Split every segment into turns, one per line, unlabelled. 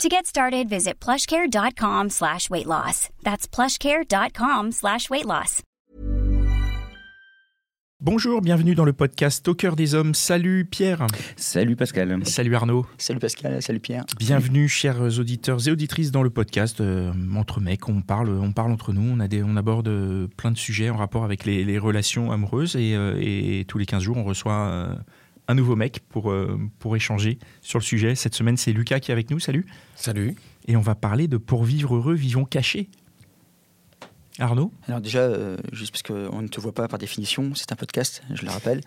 To get started, visit plushcare.com slash weight loss. That's plushcare.com slash weight loss.
Bonjour, bienvenue dans le podcast Au cœur des hommes. Salut Pierre.
Salut Pascal.
Salut Arnaud.
Salut Pascal, salut Pierre.
Bienvenue chers auditeurs et auditrices dans le podcast euh, entre mecs. On parle, on parle entre nous. On, a des, on aborde euh, plein de sujets en rapport avec les, les relations amoureuses et, euh, et tous les 15 jours on reçoit euh, un nouveau mec pour, euh, pour échanger sur le sujet. Cette semaine c'est Lucas qui est avec nous. Salut.
Salut.
Et on va parler de Pour vivre heureux, vivons cachés. Arnaud
Alors déjà, euh, juste parce qu'on ne te voit pas par définition, c'est un podcast, je le rappelle.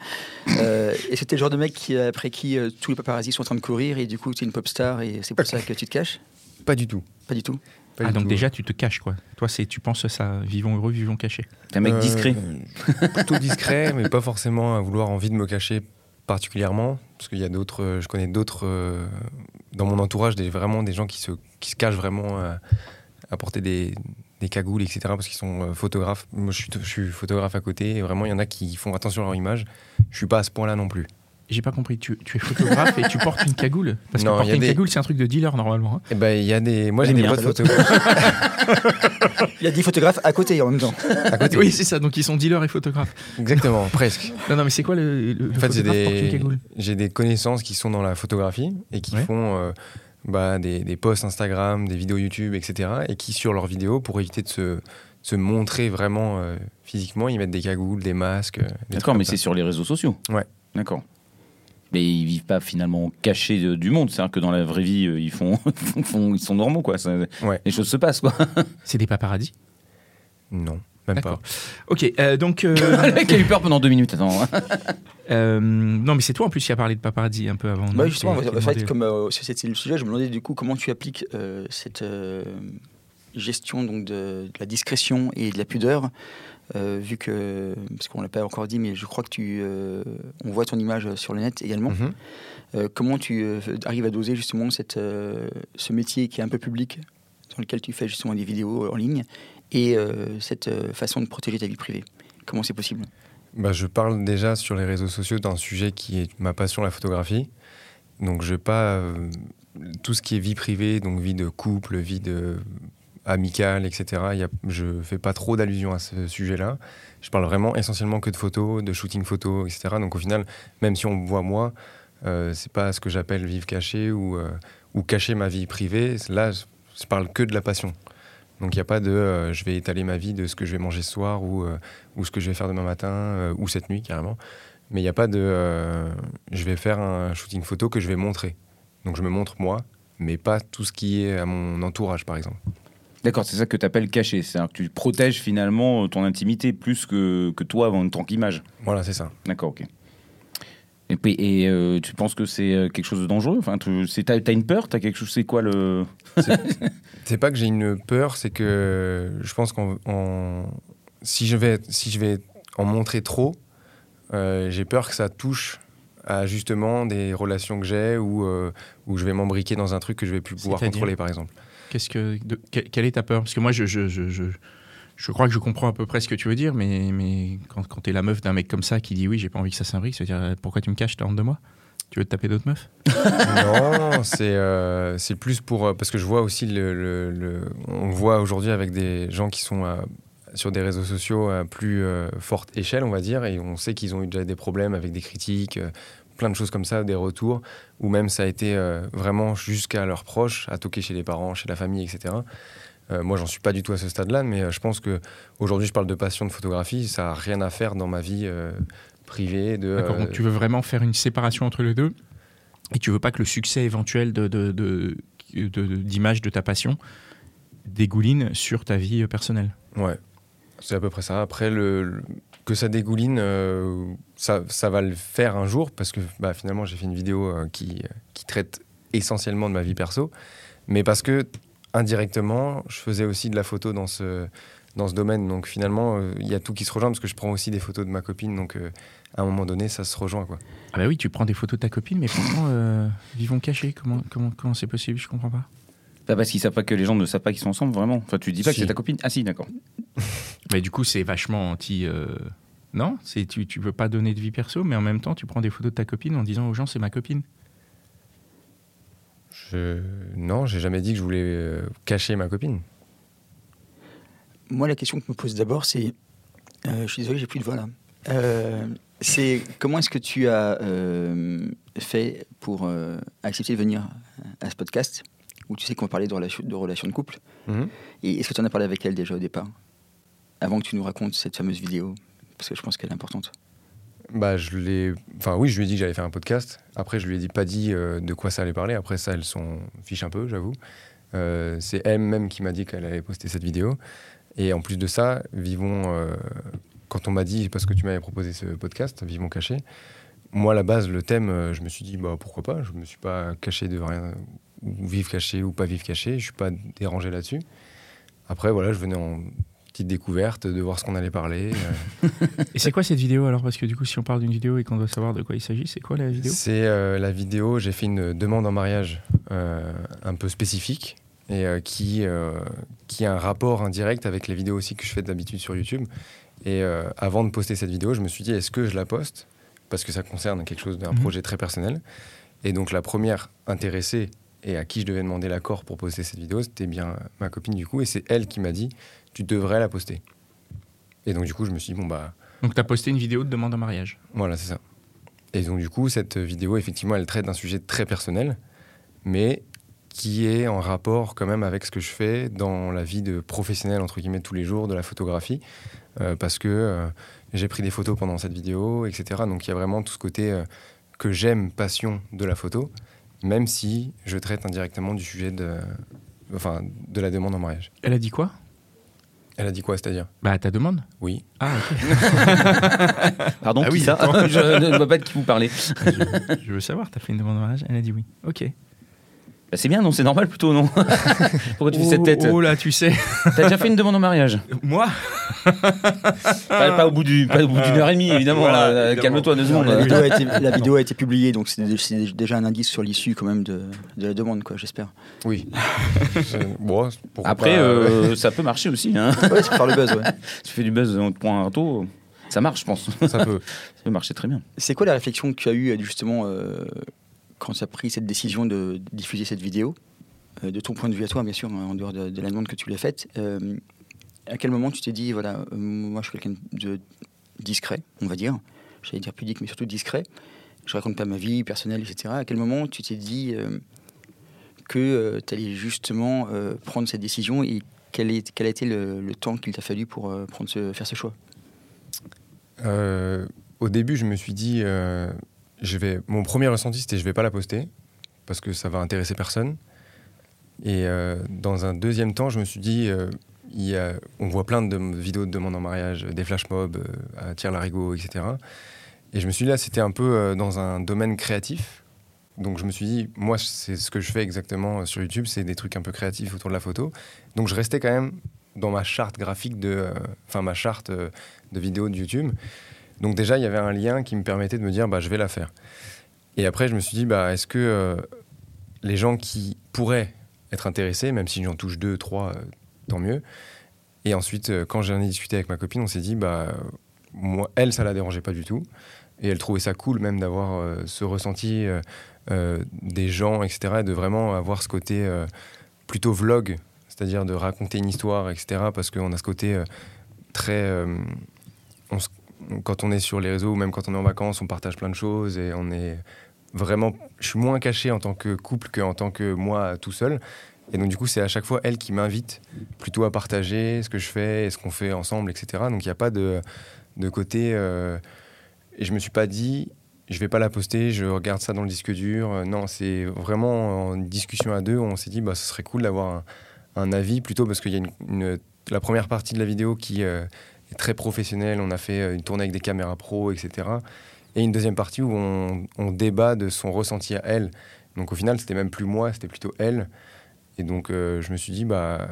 Euh, et c'était le genre de mec qui, après qui euh, tous les paparazzis sont en train de courir et du coup tu es une pop star et c'est pour ça que tu te caches?
Pas du tout.
Pas du tout.
Pas
Ah donc
tout.
déjà tu te caches quoi. Toi c'est tu penses ça vivons heureux, vivons cachés.
T'es un mec
Euh,
discret.
Plutôt discret, mais pas forcément à vouloir envie de me cacher particulièrement. Parce qu'il y a d'autres, euh, je connais d'autres euh, dans mon entourage, des, vraiment des gens qui se, qui se cachent vraiment à, porter des, des cagoules, etc. Parce qu'ils sont euh, photographes. Moi, je suis, je suis photographe à côté. Et vraiment, il y en a qui font attention à leur image. Je suis pas à ce point-là non plus.
J'ai pas compris, tu, tu es photographe et tu portes une cagoule Parce que
Non, il
porter une
des-
cagoule c'est un truc de dealer normalement. hein.
Et ben, il y a des, moi, j'ai des potes photographes
Il y a 10 photographes à côté en même temps.
à côté.
Oui c'est ça, donc ils sont dealers et photographes.
Exactement, presque.
Non non mais c'est quoi le, le,
En fait, j'ai des,
cagoule?
j'ai des connaissances qui sont dans la photographie et qui
Ouais.
font euh, bah, des, des posts Instagram, des vidéos YouTube, etc. Et qui, sur leurs vidéos, pour éviter de se, se montrer vraiment euh, physiquement, ils mettent des cagoules, des masques. euh, des
D'accord, mais c'est sur les réseaux sociaux.
Ouais.
D'accord. Mais ils vivent pas finalement cachés de- du monde. C'est-à-dire que dans la vraie vie, euh, ils font, font- ils sont normaux, quoi. Ça-
Ouais.
Les choses se passent, quoi.
C'est des paparazzis?
Non, même pas.
Ok, euh, donc... euh,
Le mec a eu peur pendant deux minutes. Attends.
euh, non mais c'est toi en plus qui a parlé de paparazzi un peu avant.
Bah, justement,
Qui- qui
en fait, comme euh, c'est c'est le sujet, je me demandais du coup comment tu appliques euh, cette euh, gestion donc, de, de la discrétion et de la pudeur. Euh, vu que, parce qu'on l'a pas encore dit, mais je crois que tu, euh, on voit ton image sur le net également.
Mhm.
Euh, comment tu arrives à doser justement cette, ce métier qui est un peu public, dans lequel tu fais justement des vidéos en ligne, et cette façon de protéger ta vie privée? Comment c'est possible?
Bah, je parle déjà sur les réseaux sociaux d'un sujet qui est ma passion, la photographie. Donc, je vais pas. tout ce qui est vie privée, donc vie de couple, vie de amicale, etc. il Y a, je fais pas trop d'allusion à ce sujet-là. Je parle vraiment essentiellement que de photos, de shooting photo, etc. Donc, au final, même si on me voit moi, euh, c'est pas ce que j'appelle vivre caché ou, euh, cacher ma vie privée. Là, je, parle que de la passion. Donc, il n'y a pas de euh, je vais étaler ma vie de ce que je vais manger ce soir ou. euh, ou ce que je vais faire demain matin, ou cette nuit carrément. Mais il n'y a pas de. je vais faire un shooting photo que je vais montrer. Donc je me montre moi, mais pas tout ce qui est à mon entourage, par exemple.
D'accord, c'est ça que tu appelles caché. C'est-à-dire que tu protèges finalement ton intimité plus que, que toi en tant qu'image.
Voilà, c'est ça.
D'accord, ok. Et, puis- et euh, tu penses que c'est euh, quelque chose de dangereux? Enfin, tu, c'est- T'as t'as une peur? T'as quelque chose C'est quoi le.
C'est pas que j'ai une peur, c'est que je pense qu'en en- si je vais si je vais en montrer trop, euh, j'ai peur que ça touche à justement des relations que j'ai ou euh, où je vais m'embriquer dans un truc que je vais plus pouvoir contrôler, par exemple.
Quelle est ta peur? Parce que moi, je, crois que je comprends à peu près ce que tu veux dire, mais, quand, quand t'es la meuf d'un mec comme ça qui dit oui, j'ai pas envie que ça s'imbrique, ça veut dire euh, pourquoi tu me caches, t'as honte de moi? Tu veux te taper d'autres meufs?
Non, c'est euh, plus pour euh, parce que je vois aussi le, le- on voit aujourd'hui avec des gens qui sont sur des réseaux sociaux à plus forte échelle, on va dire, et on sait qu'ils ont eu déjà des problèmes avec des critiques, plein de choses comme ça, des retours, ou même ça a été euh, vraiment jusqu'à leurs proches, à toquer chez les parents, chez la famille, etc. Euh, moi, j'en suis pas du tout à ce stade-là, mais euh, je pense que aujourd'hui, je parle de passion de photographie, ça a rien à faire dans ma vie privée. De,
D'accord, donc tu veux vraiment faire une séparation entre les deux et tu veux pas que le succès éventuel de, de, d'image de ta passion dégouline sur ta vie personnelle?
Ouais, c'est à peu près ça. Après, le, le- que ça dégouline, euh, ça, va le faire un jour, parce que bah, finalement, j'ai fait une vidéo euh, qui, traite essentiellement de ma vie perso, mais parce que indirectement, je faisais aussi de la photo dans ce, dans ce domaine. Donc finalement, euh, il y a tout qui se rejoint parce que je prends aussi des photos de ma copine. Donc à un moment donné, ça se rejoint. Quoi.
Ah bah oui, tu prends des photos de ta copine, mais pourtant, vivons cachés. Comment comment comment c'est possible? Je comprends pas.
Pas parce qu'ils savent pas que les gens ne savent pas qu'ils sont ensemble, vraiment. Enfin, tu dis pas
Si.
que c'est ta copine. Ah si, d'accord.
Mais du coup, c'est vachement anti. euh, Non, c'est tu tu veux pas donner de vie perso, mais en même temps, tu prends des photos de ta copine en disant aux gens c'est ma copine.
Je... Non, j'ai jamais dit que je voulais euh, cacher ma copine.
Moi, la question que je me pose d'abord, c'est. euh, je suis désolé, j'ai plus de voix là. Euh, c'est comment est-ce que tu as euh, fait pour euh, accepter de venir à ce podcast? Où tu sais qu'on parler de relations de, relations de couple
Mhm.
Et est-ce que tu en as parlé avec elle déjà au départ? Avant que tu nous racontes cette fameuse vidéo Parce que je pense qu'elle est importante.
Bah, je l'ai. Enfin, oui, je lui ai dit que j'allais faire un podcast. Après, je lui ai dit, pas dit euh, de quoi ça allait parler. Après, ça, elle s'en fiche un peu, j'avoue. Euh, c'est elle-même qui m'a dit qu'elle allait poster cette vidéo. Et en plus de ça, Vivons. euh, quand on m'a dit, parce que tu m'avais proposé ce podcast, Vivons cachés, moi, à la base, le thème, je me suis dit, bah, pourquoi pas? Je me suis pas caché de rien, ou vivre caché ou pas vivre caché. Je suis pas dérangé là-dessus. Après, voilà, je venais en petite découverte de voir ce qu'on allait parler. euh,
Et c'est quoi cette vidéo alors? Parce que du coup, si on parle d'une vidéo et qu'on doit savoir de quoi il s'agit, c'est quoi la vidéo?
C'est euh, la vidéo, j'ai fait une demande en mariage euh, un peu spécifique et euh, qui, qui a un rapport indirect avec les vidéos aussi que je fais d'habitude sur YouTube. Et avant de poster cette vidéo, je me suis dit, est-ce que je la poste? Parce que ça concerne quelque chose d'un
Mhm.
projet très personnel. Et donc la première intéressée et à qui je devais demander l'accord pour poster cette vidéo, c'était bien ma copine du coup. Et c'est elle qui m'a dit, tu devrais la poster. Et donc du coup, je me suis dit, bon bah...
Donc, tu as posté une vidéo de demande en mariage.
Voilà, c'est ça. Et donc, du coup, cette vidéo, effectivement, elle traite d'un sujet très personnel, mais qui est en rapport quand même avec ce que je fais dans la vie de professionnel, entre guillemets, tous les jours, de la photographie, euh, parce que euh, j'ai pris des photos pendant cette vidéo, etc. Donc, il y a vraiment tout ce côté euh, que j'aime, passion de la photo, même si je traite indirectement du sujet de, enfin, de la demande en mariage.
Elle a dit quoi?
Elle a dit quoi, c'est-à-dire?
Bah, ta demande?
Oui.
Ah, ok.
Pardon,
Ah
qui
oui,
ça? Je ne vois pas de qui vous parlez.
je, je veux savoir, t'as fait une demande en mariage? Elle a dit oui. Ok.
Bah, c'est bien, non C'est normal plutôt, non? Pourquoi tu fais cette tête?
Oh là, tu sais.
T'as déjà fait une demande en mariage?
Moi?
Pas, pas au bout du- pas au bout d'une heure et demie, évidemment.
Voilà, évidemment.
Calme-toi deux
La
secondes.
vidéo, a été, la vidéo a été publiée, donc c'est dé- c'est déjà un indice sur l'issue quand même de, de la demande, quoi, j'espère.
Oui. Euh, bon,
Après,
pas,
euh, ça peut marcher aussi. Hein.
Ouais, le buzz, ouais.
tu fais du buzz, on te prend un râteau, ça marche, je pense.
ça peut.
Ça peut marcher très bien.
C'est quoi la réflexion que tu as eue justement euh, quand tu as pris cette décision de diffuser cette vidéo? Euh, De ton point de vue à toi, bien sûr, hein, en dehors de, de la demande que tu lui as faite. Euh, à quel moment tu t'es dit, voilà, euh, moi je suis quelqu'un de discret, on va dire, j'allais dire pudique, mais surtout discret, je raconte pas ma vie personnelle, etc. À quel moment tu t'es dit euh, que tu allais justement euh, prendre cette décision et quel, est, quel a été le, temps qu'il t'a fallu pour euh, prendre ce, faire ce choix?
Euh, au début, je me suis dit, euh, je vais. Mon premier ressenti, c'était je vais pas la poster parce que ça va intéresser personne. Et euh, dans un deuxième temps, je me suis dit, euh, on voit plein de vidéos de demande en mariage, des flash mobs euh, à tir larigot, etc. Et je me suis dit là, c'était un peu euh, dans un domaine créatif. Donc je me suis dit, moi, c'est ce que je fais exactement euh, sur YouTube, c'est des trucs un peu créatifs autour de la photo. Donc je restais quand même dans ma charte graphique de, euh, enfin ma charte euh, de vidéos de YouTube. Donc déjà, il y avait un lien qui me permettait de me dire, bah, je vais la faire. Et après, je me suis dit, bah, est-ce que euh, les gens qui pourraient être intéressés, même si j'en touche deux, trois, euh, tant mieux. Et ensuite, euh, quand j'en ai discuté avec ma copine, on s'est dit, bah, moi, elle, ça la dérangeait pas du tout. Et elle trouvait ça cool même d'avoir euh, ce ressenti euh, des gens, etc. Et de vraiment avoir ce côté plutôt vlog, c'est-à-dire de raconter une histoire, etc. Parce qu'on a ce côté très... quand on est sur les réseaux ou même quand on est en vacances, on partage plein de choses et on est vraiment. Je suis moins caché en tant que couple qu'en tant que moi tout seul. Et donc, du coup, c'est à chaque fois elle qui m'invite plutôt à partager ce que je fais et ce qu'on fait ensemble, etc. Donc, il n'y a pas de, de côté. euh, et je me suis pas dit, je vais pas la poster, je regarde ça dans le disque dur. Euh, Non, c'est vraiment en discussion à deux. On s'est dit, bah, ce serait cool d'avoir un, avis plutôt parce qu'il y a une, la première partie de la vidéo qui euh, est très professionnelle. On a fait une tournée avec des caméras pro, etc. Et une deuxième partie où on, on débat de son ressenti à elle. Donc au final, c'était même plus moi, c'était plutôt elle. Et donc euh, je me suis dit, bah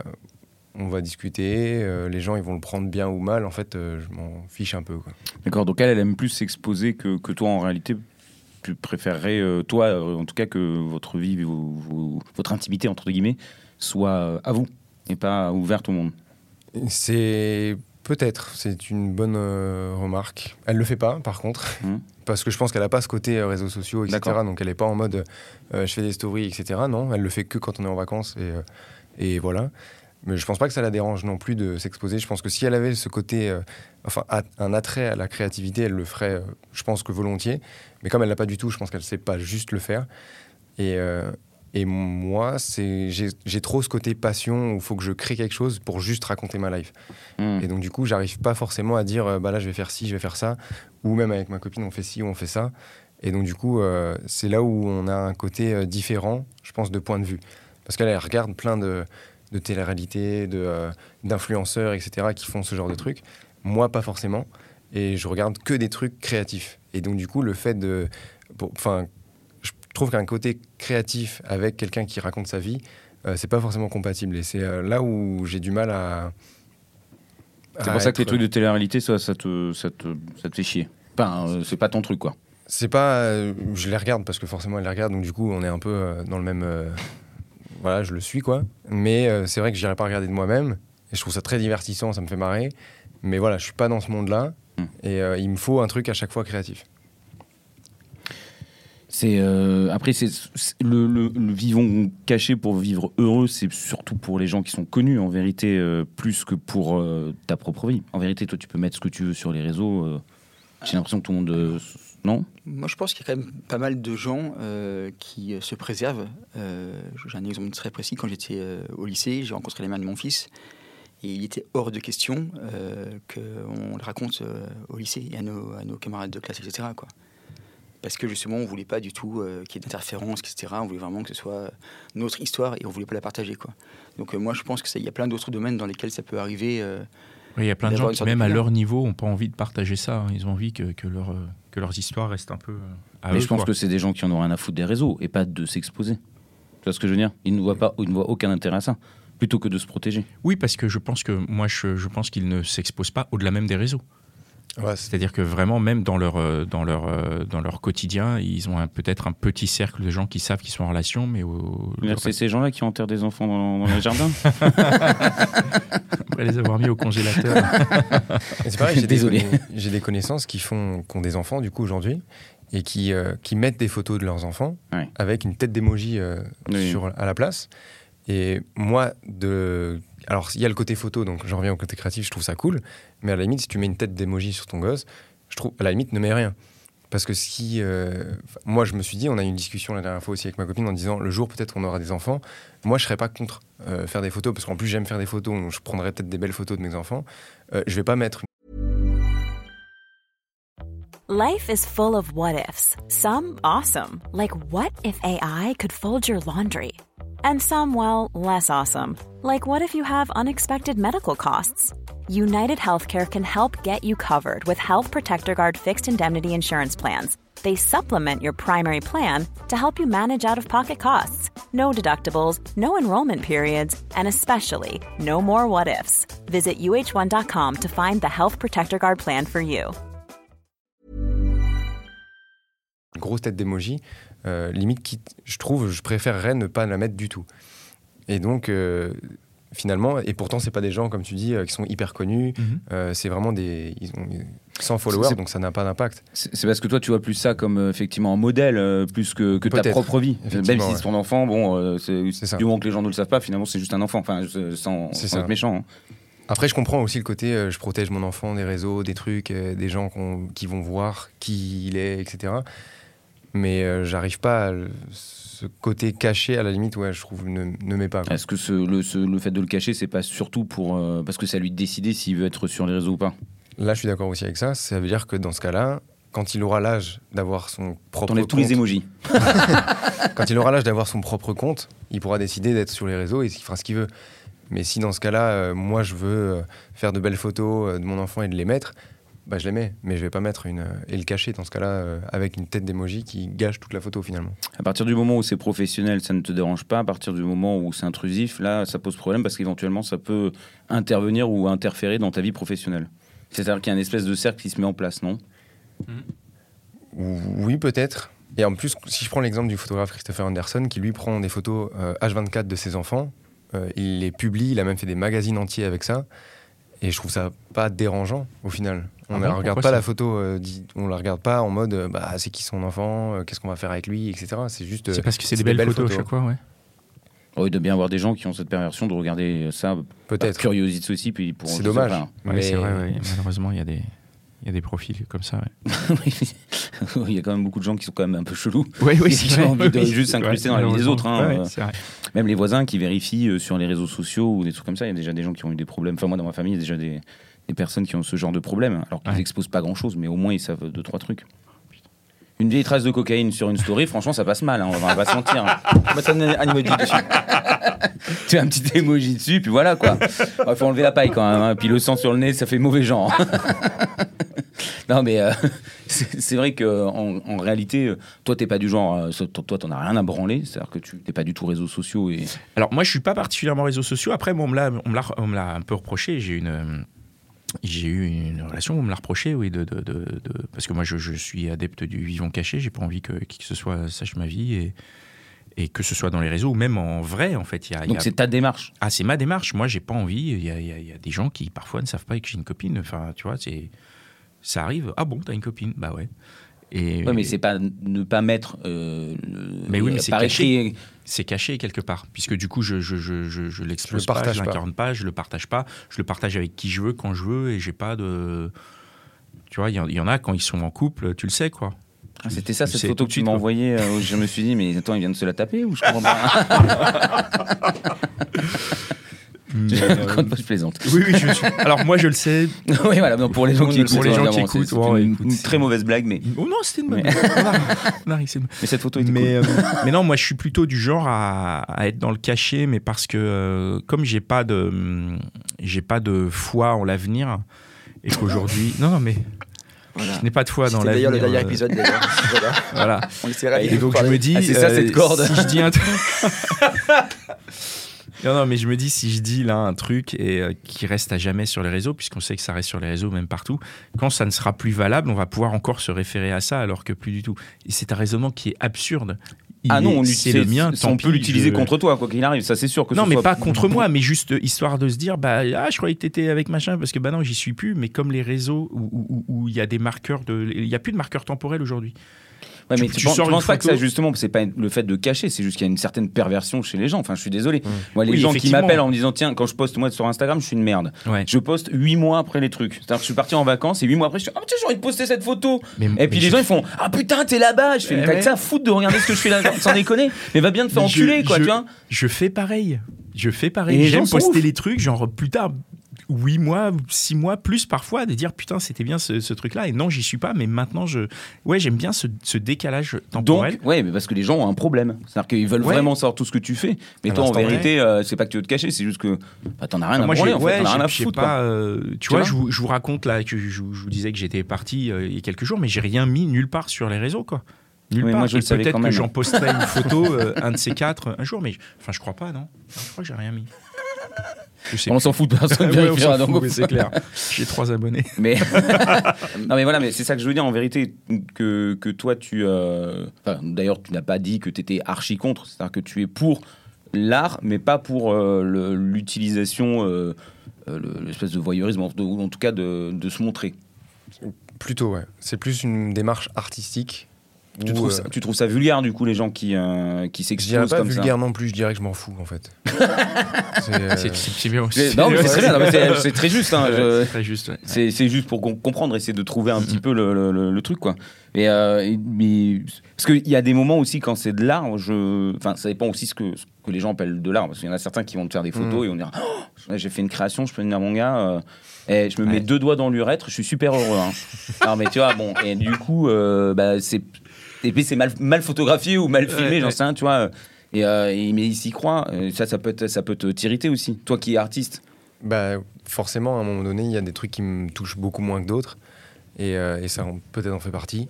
on va discuter, euh, les gens ils vont le prendre bien ou mal, en fait, euh, je m'en fiche un peu.
D'accord, donc elle, elle aime plus s'exposer que, que toi en réalité. Tu préférerais, toi, en tout cas, que votre vie, vos- vos- votre intimité, entre guillemets, soit à vous et pas ouverte au monde.
C'est peut-être, c'est une bonne euh, remarque. Elle le fait pas, par contre,
Mhm.
parce que je pense qu'elle a pas ce côté euh, réseaux sociaux, etc. Donc elle est pas en mode euh, je fais des stories, etc. Non, elle le fait que quand on est en vacances et, euh, et voilà. Mais je pense pas que ça la dérange non plus de s'exposer. Je pense que si elle avait ce côté, enfin a- un attrait à la créativité, elle le ferait, je pense que volontiers. Mais comme elle l'a pas du tout, je pense qu'elle sait pas juste le faire. Et, et moi, c'est j'ai trop ce côté passion où il faut que je crée quelque chose pour juste raconter ma life.
Hmm.
Et donc, du coup, j'arrive pas forcément à dire, euh, bah là, je vais faire ci, je vais faire ça. Ou même avec ma copine, on fait ci ou on fait ça. Et donc, du coup, euh, c'est là où on a un côté euh, différent, je pense, de point de vue. Parce qu'elle elle regarde plein de, de euh, d'influenceurs, etc., qui font ce genre de trucs. Moi, pas forcément. Et je regarde que des trucs créatifs. Et donc, du coup, le fait de. Enfin, je trouve qu'un côté créatif avec quelqu'un qui raconte sa vie, euh, c'est pas forcément compatible. Et c'est euh, là où j'ai du mal à.
C'est pour ça que les trucs de télé-réalité, ça, ça, te, ça, te, ça te fait chier. Enfin, euh, c'est pas ton truc, quoi.
C'est pas. euh, je les regarde parce que forcément elle les regarde, donc du coup on est un peu euh, dans le même. voilà, je le suis quoi. Mais c'est vrai que j'irai pas regarder de moi-même. Et je trouve ça très divertissant, ça me fait marrer. Mais voilà, je suis pas dans ce monde-là.
Hmm.
Et il me faut un truc à chaque fois créatif.
C'est euh, après c'est le, le, le vivons caché pour vivre heureux, c'est surtout pour les gens qui sont connus en vérité euh, plus que pour euh, ta propre vie. En vérité, toi, tu peux mettre ce que tu veux sur les réseaux. J'ai l'impression que tout le monde non?
Moi, je pense qu'il y a quand même pas mal de gens euh, qui se préservent. Euh, J'ai un exemple très précis. Quand j'étais euh, au lycée, j'ai rencontré les mères de mon fils. Et il était hors de question qu'on le raconte au lycée et à nos, à nos camarades de classe, etc. Quoi. Parce que justement, on voulait pas du tout euh, qu'il y ait d'interférences, etc. On voulait vraiment que ce soit notre histoire et on voulait pas la partager. Quoi. Donc euh, moi, je pense qu'il y a plein d'autres domaines dans lesquels ça peut arriver. euh,
Oui, il y a plein de gens qui, même à leur niveau, n'ont pas envie de partager ça. Ils ont envie que, que, leur, que leurs histoires restent un peu à
Mais
eux,
je pense
quoi.
que c'est des gens qui en ont rien à foutre des réseaux et pas de s'exposer. Tu vois ce que je veux dire? Ils ne voient pas, ils ne voient aucun intérêt à ça, plutôt que de se protéger.
Oui, parce que je pense que moi, je, je pense qu'ils ne s'exposent pas au-delà même des réseaux.
Ouais,
C'est-à-dire que vraiment, même dans leur, euh, dans leur, euh, dans leur quotidien, ils ont peut-être un petit cercle de gens qui savent qu'ils sont en relation, mais au,
C'est ces gens-là qui enterrent des enfants dans, dans les jardins
après les avoir mis au congélateur.
C'est pareil, j'ai des, j'ai des connaissances qui, font, qui ont des enfants du coup aujourd'hui et qui, euh, qui mettent des photos de leurs enfants
Ouais.
avec une tête euh,
Oui.
sur, à la place. Et moi, de... alors il y a le côté photo, donc j'en reviens au côté créatif, je trouve ça cool. Mais à la limite, si tu mets une tête d'emoji sur ton gosse, je trouve, à la limite, ne mets rien. Parce que si. euh, moi, je me suis dit, on a eu une discussion la dernière fois aussi avec ma copine en disant, le jour peut-être on aura des enfants, moi je serais pas contre euh, faire des photos, parce qu'en plus j'aime faire des photos, donc je prendrais peut-être des belles photos de mes enfants. Euh, je vais pas mettre
Life is full of what ifs. Some awesome, like what if AI could fold your laundry? And some, well, less awesome, like what if you have unexpected medical costs? United Healthcare can help get you covered with Health Protector Guard fixed indemnity insurance plans. They supplement your primary plan to help you manage out of pocket costs. No deductibles, no enrollment periods, and especially no more what ifs. Visit uh1.com to find the Health Protector Guard plan for you.
grosse tête d'emoji, euh, limite, qui, je trouve, je préférerais ne pas la mettre du tout. Et donc, euh, finalement, et pourtant, c'est pas des gens, comme tu dis, euh, qui sont hyper connus.
Mhm.
Euh, c'est vraiment des. Ils ont 100 followers, donc ça n'a pas d'impact.
C'est parce que toi, tu vois plus ça comme effectivement un modèle plus que, que ta propre vie. Même si
ouais.
c'est ton enfant, bon, c'est du moment que les gens ne le savent pas, finalement, c'est juste un enfant. Enfin, sans,
C'est
sans
ça.
être méchant. hein.
Après, je comprends aussi le côté euh, je protège mon enfant des réseaux, des trucs, euh, des gens qui vont voir qui il est, etc. Mais euh, j'arrive pas à ce côté caché, à la limite, ouais, je trouve, ne, ne met pas.
Est-ce que ce- le, ce- le fait de le cacher, c'est pas surtout pour euh, parce que à lui de décider s'il veut être sur les réseaux ou pas?
Là, je suis d'accord aussi avec ça. Ça veut dire que dans ce cas-là, quand il aura l'âge d'avoir son propre
T'enlèves tous
compte,
les émojis.
quand il aura l'âge d'avoir son propre compte, il pourra décider d'être sur les réseaux et il fera ce qu'il veut. Mais si dans ce cas-là, euh, moi, je veux euh, faire de belles photos de mon enfant et de les mettre, bah, je les mets, mais je vais pas mettre une. Et le cacher dans ce cas-là euh, avec une tête d'emoji qui gâche toute la photo finalement.
À partir du moment où c'est professionnel, ça ne te dérange pas. À partir du moment où c'est intrusif, là, ça pose problème parce qu'éventuellement, ça peut intervenir ou interférer dans ta vie professionnelle. C'est-à-dire qu'il y a une espèce de cercle qui se met en place, non?
Ou- Oui, peut-être. Et en plus, si je prends l'exemple du photographe Christopher Anderson, qui lui prend des photos euh, H24 de ses enfants, euh, il les publie, il a même fait des magazines entiers avec ça. Et je trouve ça pas dérangeant au final. On
Ah
ne
bon
regarde pas la photo, euh, on la regarde pas en mode euh, bah, c'est qui son enfant, euh, qu'est-ce qu'on va faire avec lui, etc. C'est juste.
C'est parce que c'est des belles, photos, à chaque fois, ouais.
Oui, de bien voir des gens qui ont cette perversion de regarder ça
Peut-être.
curiosité aussi, puis pour.
C'est dommage.
pas.
Mais
c'est vrai, ouais. malheureusement, il y a des. Il y a des profils comme ça. Ouais.
Il y a quand même beaucoup de gens qui sont quand même un peu chelous.
Oui, oui,
Qui ont envie de juste s'incruster dans la vie des autres, hein,
Ouais,
euh. Même les voisins qui vérifient euh, sur les réseaux sociaux ou des trucs comme ça, il y a déjà des gens qui ont eu des problèmes. Enfin, moi, dans ma famille, il y a déjà des, des personnes qui ont ce genre de problème, alors qu'ils
Ouais.
n'exposent pas grand-chose, mais au moins ils savent deux, trois trucs. Une vieille trace de cocaïne sur une story, franchement, ça passe mal, hein, on va pas se mentir.
Mettre un, un emoji dessus.
tu as un petit emoji dessus, puis voilà quoi. Il faut enlever la paille quand même, hein, puis le sang sur le nez, ça fait mauvais genre. non, mais euh, c'est vrai qu'en en, réalité, euh, toi, t'es pas du genre, euh, toi, t'en as rien à branler, c'est-à-dire que tu n'es pas du tout réseaux sociaux et.
Alors moi, je suis pas particulièrement réseaux sociaux. Après, bon, on me l'a, on on un peu reproché. J'ai une, euh, j'ai eu une relation on me l'a reproché, oui, de, de, de- de- parce que moi, je, je suis adepte du vivant caché. J'ai pas envie que qui que ce soit sache ma vie et et que ce soit dans les réseaux ou même en vrai, en fait. Il y a,
Donc
a-
c'est ta démarche.
ah, c'est ma démarche. Moi, j'ai pas envie. Il y a, y a- y a des gens qui parfois ne savent pas que j'ai une copine. Enfin, tu vois, c'est ça arrive. Ah bon, t'as une copine? Bah ouais. Et
Ouais, mais c'est pas ne pas mettre. euh,
Mais oui, mais c'est caché. c'est caché quelque part, puisque du coup, je je je je, je l'expose pas,
partage
je l'incarne pas. je le partage pas, je le partage avec qui je veux, quand je veux, et j'ai pas de. Tu vois, il y, y en a quand ils sont en couple, tu le sais quoi.
Ah, C'était ça cette photo que tu m'as envoyée euh, où je me suis dit mais attends il vient de se la taper ou je comprends pas? Une fois, je plaisante.
Oui, oui, je suis- Alors moi, je le sais.
oui voilà pour les gens
Pour
qui
les
écoutent,
gens qui
évidemment,
écoutent,
c'est-
ouais,
une,
écoute,
une
c'est-
très mauvaise blague mais,
Oh non, c'était une bonne.
Mais-
blague. C'est bon.
mais cette photo était
mais,
cool.
euh, mais non, moi je suis plutôt du genre à, à être dans le cachet, mais parce que euh, comme j'ai pas de hum, j'ai pas de foi en l'avenir et qu'aujourd'hui non non mais
Voilà.
je n'ai pas de foi dans
C'était d'ailleurs
l'avenir.
le dernier
euh,
épisode. d'ailleurs. voilà.
Voilà.
On essaiera
Et donc je me dis,
Ah, c'est ça, cette corde.
Si je dis un truc. Non, non, mais je me dis, si je dis là un truc et euh, qui reste à jamais sur les réseaux, puisqu'on sait que ça reste sur les réseaux, même partout, quand ça ne sera plus valable, on va pouvoir encore se référer à ça, alors que plus du tout. Et c'est un raisonnement qui est absurde. Il
ah non,
est-
on,
c'est le mien.
on peut l'utiliser
je-
contre toi quoi qu'il arrive, ça c'est sûr que
Non,
ce
mais
soit-
pas contre moi, mais juste euh, histoire de se dire, bah, ah, je croyais que t'étais avec machin, parce que bah non, j'y suis plus, mais comme les réseaux où- il y a des marqueurs de. Il n'y a plus de marqueurs temporels aujourd'hui.
Ouais, mais
tu-
tu, penses, tu pas que ça justement, c'est pas le fait de cacher, c'est juste qu'il y a une certaine perversion chez les gens. Enfin, je suis désolé.
Mmh.
Moi, les
Oui,
gens qui m'appellent en me disant tiens, quand je poste moi sur Instagram, je suis une merde.
Ouais.
Je poste huit mois après les trucs. C'est-à-dire que je suis parti en vacances et huit mois après, je suis ah tiens, j'ai envie de poster cette photo.
Mais-
Et
mais
puis les gens ils font ah putain t'es là-bas. Je fais mais
Eh
t'as
ouais.
que ça à foutre de regarder ce que je fais là, sans déconner. Mais va bien te faire
Mais
enculer quoi,
je-
tu vois.
Je fais pareil. Je fais pareil. J'aime poster les trucs, genre plus tard, huit mois, six mois, plus parfois, de dire putain, c'était bien ce, ce truc-là. Et non, j'y suis pas, mais maintenant, je. Ouais, j'aime bien ce, ce décalage temporel.
Donc, ouais, mais parce que les gens ont un problème. C'est-à-dire qu'ils veulent
Ouais.
vraiment savoir tout ce que tu fais. Mais toi, en vérité, euh, c'est pas que tu veux te cacher, c'est juste que bah, t'en as rien à
Moi,
branler, en fait.
ouais,
T'en as rien
j'ai-
à
j'ai
foutre.
pas. euh, tu,
Tu
vois, je vous, je vous raconte là que je, je vous disais que j'étais parti euh, il y a quelques jours, mais j'ai rien mis nulle part sur les réseaux, quoi. Nulle
Oui,
part. peut-être que j'en posterai une photo, euh, un de ces quatre, un jour, mais enfin, je crois pas, non? Non, Je crois que j'ai rien mis.
On s'en fout, personne
Ouais, on
vérifiera,
s'en
donc-
fout, mais c'est clair. J'ai trois abonnés.
Mais non, mais voilà, mais c'est ça que je veux dire en vérité que, que toi tu. euh, enfin, D'ailleurs, tu n'as pas dit que tu étais archi contre, c'est-à-dire que tu es pour l'art, mais pas pour euh, l'utilisation, euh, euh, le- l'espèce de voyeurisme, ou en tout cas de, de se montrer.
Plutôt, ouais. C'est plus une démarche artistique.
Tu
où,
trouves,
euh,
ça, tu trouves ça vulgaire du coup les gens qui, euh, qui
Je dirais
s'exposent
pas
comme
vulgaire non plus, je dirais que je m'en fous en fait. C'est, euh,
bien aussi.
Non, mais c'est très c'est- très juste. hein, je-
C'est juste. ouais.
C'est juste pour com- comprendre, essayer de trouver un
Mm-hmm.
petit peu le, le- le- le truc, quoi. Et, euh, et- mais, parce qu'il y a des moments aussi quand c'est de l'art, je... enfin, ça dépend aussi ce que, ce que les gens appellent de l'art. Parce qu'il y en a certains qui vont te faire des photos
Mm.
et on dire Oh, j'ai fait une création, je peux venir à mon gars. euh, et je me mets
Ouais.
deux doigts dans l'urètre, je suis super heureux. hein. non, mais tu vois, bon, et du coup, euh, bah, c'est. Et puis c'est mal, mal photographié ou mal filmé,
Ouais,
j'en
ouais.
sais rien, tu vois. Et, euh, et- mais il s'y croit. Ça, ça peut, te- ça peut te t'irriter aussi. Toi qui es artiste.
Bah, forcément, à un moment donné, il y a des trucs qui me touchent beaucoup moins que d'autres. et, euh, et ça peut-être en fait partie.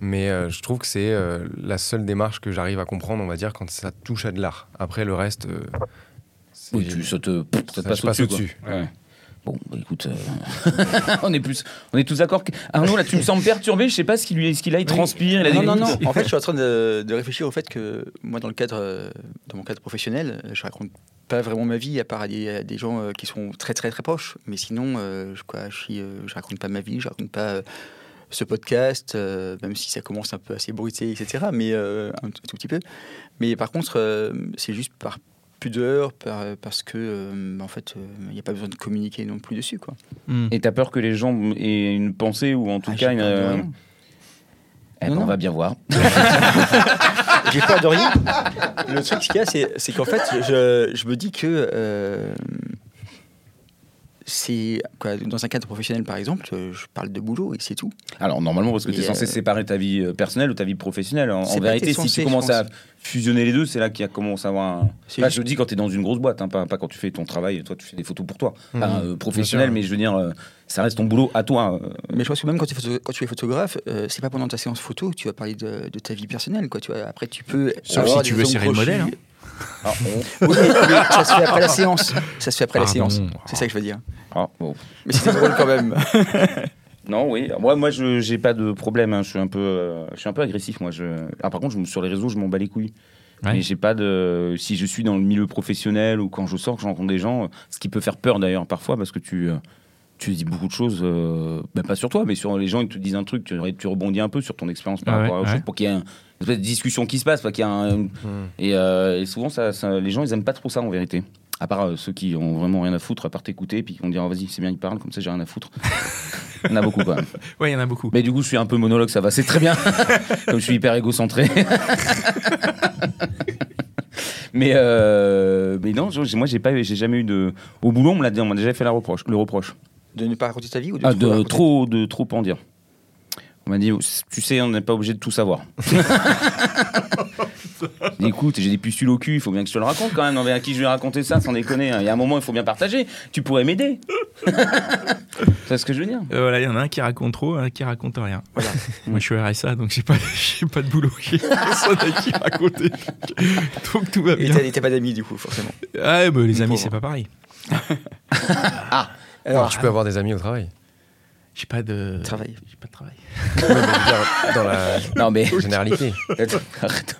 Mais euh, je trouve que c'est euh, la seule démarche que j'arrive à comprendre, on va dire, quand ça touche à de l'art. Après, le reste. euh,
Oui, tu ça te
Ça,
passe
je passe
au-dessus. quoi.
au-dessus.
Ouais. Bon, bah, écoute, euh, on est plus, on est tous d'accord. que- Arnaud, là, tu me sens perturbé. Je sais pas ce qu'il lui, ce qu'il a, il transpire. Il a
Non,
des
non, non. En fait, je suis en train de, de réfléchir au fait que moi, dans le cadre, dans mon cadre professionnel, je raconte pas vraiment ma vie à part à des, à des gens euh, qui sont très très très proches. Mais sinon, euh, je, quoi, je, suis, je raconte pas ma vie, je raconte pas ce podcast, euh, même si ça commence un peu à s'ébruiter, etc. Mais un tout, tout petit peu. Mais par contre, c'est juste par pudeur, par- parce que euh, en fait, euh, il n'y a pas besoin de communiquer non plus dessus, quoi.
Hmm.
Et t'as peur que les gens aient une pensée ou en tout
Ah,
cas une. euh, eh ben,
Non,
on va bien voir.
J'ai peur de rien. Le truc qu'il y a, c'est, c'est qu'en fait, je, je me dis que euh, c'est quoi, dans un cadre professionnel, par exemple, euh, je parle de boulot et c'est tout.
Alors normalement, parce que tu es censé
euh,
séparer ta vie euh, personnelle ou ta vie professionnelle. En, en vérité, si tu commences à fusionner les deux, c'est là qu'il y a commence à avoir un.
C'est
Enfin,
juste-
je dis quand tu es dans une grosse boîte, hein, pas, pas quand tu fais ton travail. Toi, tu fais des photos pour toi. Pas, euh, professionnel, mais je veux dire, euh, ça reste ton boulot à toi. euh.
Mais je pense que même quand tu, es photo- quand tu es photographe, euh, c'est pas pendant ta séance photo que tu vas parler de, de ta vie personnelle. Quoi, tu vois. Après, tu peux.
Sauf si tu veux serrer le modèle, hein.
Ah, bon.
Oui, mais, mais ça se fait après la séance. Ça se fait après la
Pardon.
séance. C'est ça que je veux dire.
Ah, bon.
Mais c'était drôle quand même.
Non, oui. Moi, moi, je j'ai pas de problème. hein. Je suis un peu, euh, je suis un peu agressif. Moi, je. Ah, par contre, je, sur les réseaux, je m'en bats les couilles.
Ouais.
Mais j'ai pas de. Si je suis dans le milieu professionnel ou quand je sors, que je rencontre des gens, euh, ce qui peut faire peur d'ailleurs parfois parce que tu. Tu dis beaucoup de choses, euh, ben, pas sur toi, mais sur les gens, ils te disent un truc, tu, tu rebondis un peu sur ton expérience par
Ah
rapport
ouais,
à
ouais.
chose pour qu'il y ait un- une espèce de discussion qui se passe, qu'il y a un-
Hmm.
et, euh, et souvent, ça, ça- les gens, ils aiment pas trop ça en vérité. À part euh, ceux qui ont vraiment rien à foutre, à part t'écouter, puis qui vont dire, Oh, vas-y, c'est bien, il parle, comme ça, j'ai rien à foutre. Il y en a beaucoup quand même.
Ouais, il y en a beaucoup.
Mais du coup, je suis un peu monologue, ça va, c'est très bien. Comme je suis hyper égocentré. mais, euh, mais non, moi, j'ai pas, j'ai jamais eu de. Au boulot, on me l'a dit, on m'a déjà fait la reproche, le reproche.
De ne pas raconter ta vie ou de,
Ah,
trop
de trop, de trop en dire. On m'a dit, tu sais, on n'est pas obligé de tout savoir. Dit, Écoute, j'ai des pustules au cul, il faut bien que je te le raconte quand même. Non, mais à qui je vais raconter ça, sans déconner hein. Il y a un moment, il faut bien partager. Tu pourrais m'aider. C'est ce que je veux dire.
Euh, voilà, il y en a un qui raconte trop, un qui raconte rien.
Voilà.
Moi, je suis RSA, donc j'ai pas, j'ai pas de boulot. À qui raconter. Donc tout va
Et
bien.
et t'as pas d'amis du coup, forcément.
Ah, bah, les amis, c'est pas pareil.
Alors, tu peux avoir des amis au travail.
J'ai pas de
Travail.
J'ai pas de travail.
Ouais, dans la
Non, mais.
généralité.
Arrête.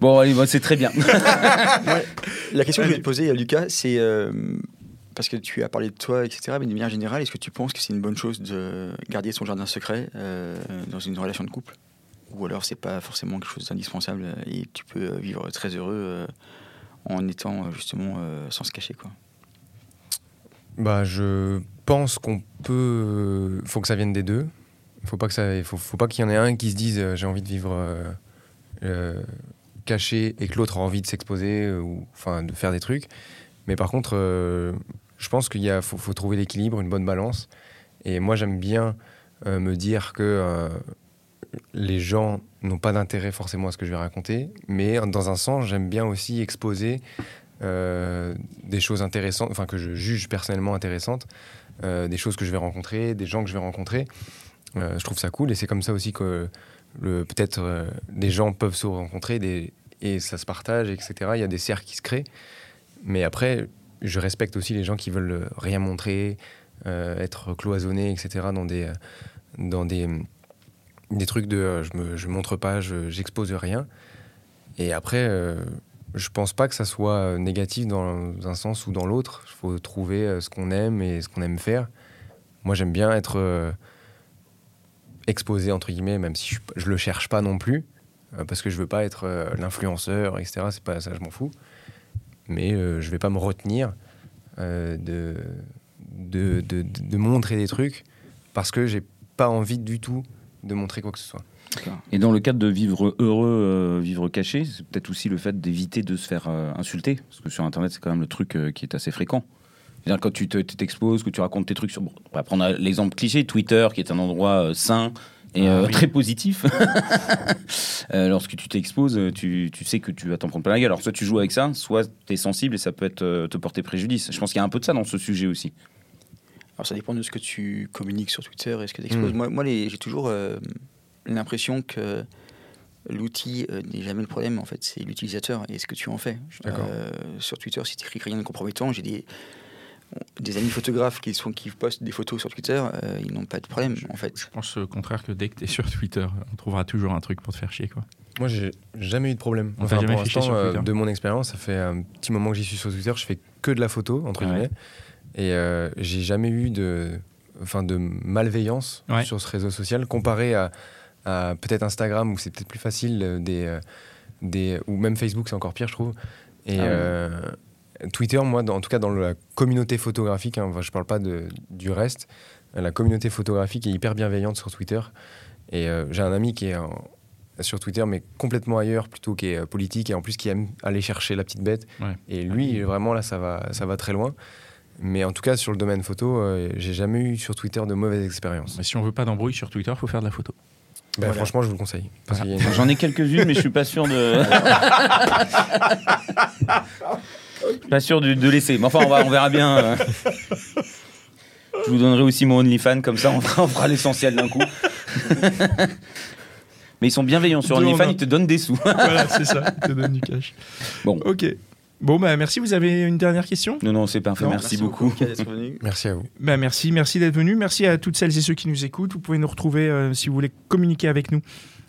Bon, allez, bon, c'est très bien.
La question que je vais te poser, euh, Lucas, c'est euh, parce que tu as parlé de toi, etc. Mais de manière générale, est-ce que tu penses que c'est une bonne chose de garder son jardin secret euh, dans une relation de couple? Ou alors c'est pas forcément quelque chose d'indispensable et tu peux vivre très heureux euh, en étant justement euh, sans se cacher quoi?
Bah, je pense qu'on peut. Faut que ça vienne des deux. Faut pas que ça. Faut, faut pas qu'il y en ait un qui se dise euh, j'ai envie de vivre euh, euh, caché et que l'autre a envie de s'exposer euh, ou enfin de faire des trucs. Mais par contre, euh, je pense qu'il y a faut, faut trouver l'équilibre, une bonne balance. Et moi, j'aime bien euh, me dire que euh, les gens n'ont pas d'intérêt forcément à ce que je vais raconter, mais dans un sens, j'aime bien aussi exposer euh, des choses intéressantes, enfin que je juge personnellement intéressantes, euh, des choses que je vais rencontrer, des gens que je vais rencontrer. Euh, je trouve ça cool et c'est comme ça aussi que peut-être des gens peuvent se rencontrer et ça se partage, etc. Il y a des cercles qui se créent. Mais après, je respecte aussi les gens qui veulent rien montrer, être cloisonnés, etc. dans des, dans des, des trucs de je me je montre pas, je- j'expose rien. Et après, je pense pas que ça soit euh, négatif dans un sens ou dans l'autre. Il faut trouver euh, ce qu'on aime et ce qu'on aime faire. Moi, j'aime bien être euh, exposé, entre guillemets, même si je, je le cherche pas non plus, parce que je veux pas être l'influenceur, etc. C'est pas ça, je m'en fous. Mais je vais pas me retenir de- de montrer des trucs parce que j'ai pas envie du tout de montrer quoi que ce soit.
Et dans le cadre de vivre heureux, euh, vivre caché, c'est peut-être aussi le fait d'éviter de se faire euh, insulter. Parce que sur Internet, c'est quand même le truc euh, qui est assez fréquent. C'est-à-dire quand tu te- tu t'exposes, que tu racontes tes trucs sur... bon, on va prendre l'exemple cliché, Twitter, qui est un endroit euh, sain et
Ah
euh,
oui.
très positif. Euh, lorsque tu t'exposes, tu, tu sais que tu vas t'en prendre plein la gueule. Alors soit tu joues avec ça, soit tu es sensible et ça peut être, euh, te porter préjudice. Je pense qu'il y a un peu de ça dans ce sujet aussi.
Alors ça dépend de ce que tu communiques sur Twitter et ce que tu exposes.
Mm.
Moi, moi les- j'ai toujours euh, l'impression que l'outil euh, n'est jamais le problème, en fait, c'est l'utilisateur et ce que tu en fais.
d'accord.
Euh, sur Twitter, si tu écris rien de compromettant, j'ai des, des amis photographes qui, sont, qui postent des photos sur Twitter, euh, ils n'ont pas de problème, en fait.
Je pense au contraire que dès que tu es sur Twitter, on trouvera toujours un truc pour te faire chier. Quoi.
Moi, j'ai jamais eu de problème.
On
Enfin,
jamais
pour
sur
euh, de mon expérience, ça fait un petit moment que j'y suis sur Twitter. Je fais que de la photo, entre
Ouais.
guillemets. Et euh, j'ai jamais eu de, enfin, de malveillance
Ouais.
sur ce réseau social comparé à, à peut-être Instagram où c'est peut-être plus facile, euh, des, euh, des, ou même Facebook, c'est encore pire, je trouve. Et
Ah ouais.
euh, Twitter, moi, dans- en tout cas dans la communauté photographique, hein, je parle pas de, du reste, la communauté photographique est hyper bienveillante sur Twitter. Et euh, j'ai un ami qui est en- sur Twitter, mais complètement ailleurs, plutôt qui est politique et en plus qui aime aller chercher la petite bête.
Ouais.
Et lui, vraiment, là, ça va, ça va très loin. Mais en tout cas, sur le domaine photo, euh, j'ai jamais eu sur Twitter de mauvaises expériences.
Mais si on veut pas d'embrouille sur Twitter, faut faire de la photo.
Ben,
Voilà.
Franchement, je vous le conseille. Une-
J'en ai quelques-unes, mais je suis pas sûr de. pas sûr de, de laisser. Mais enfin, on, va, on verra bien. euh. Je vous donnerai aussi mon OnlyFans, comme ça on fera, on fera l'essentiel d'un coup. mais ils sont bienveillants sur OnlyFans, ils te donnent des sous.
voilà, c'est ça, te donne du cash.
Bon.
Ok. Bon, bah merci. Vous avez une dernière question?
Non, non, c'est parfait.
Non,
merci, beaucoup.
Mika, d'être venu.
Merci à vous.
Bah, merci, merci d'être venu. Merci à toutes celles et ceux qui nous écoutent. Vous pouvez nous retrouver euh, si vous voulez communiquer avec nous.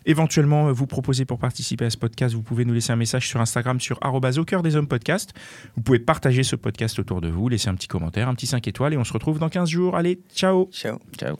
Éventuellement, euh, vous proposer pour participer à ce podcast, vous pouvez nous laisser un message sur Instagram sur au cœur des hommes podcast. Vous pouvez partager ce podcast autour de vous, laisser un petit commentaire, un petit 5 étoiles et on se retrouve dans 15 jours. Allez,
Ciao.
Ciao.
Ciao.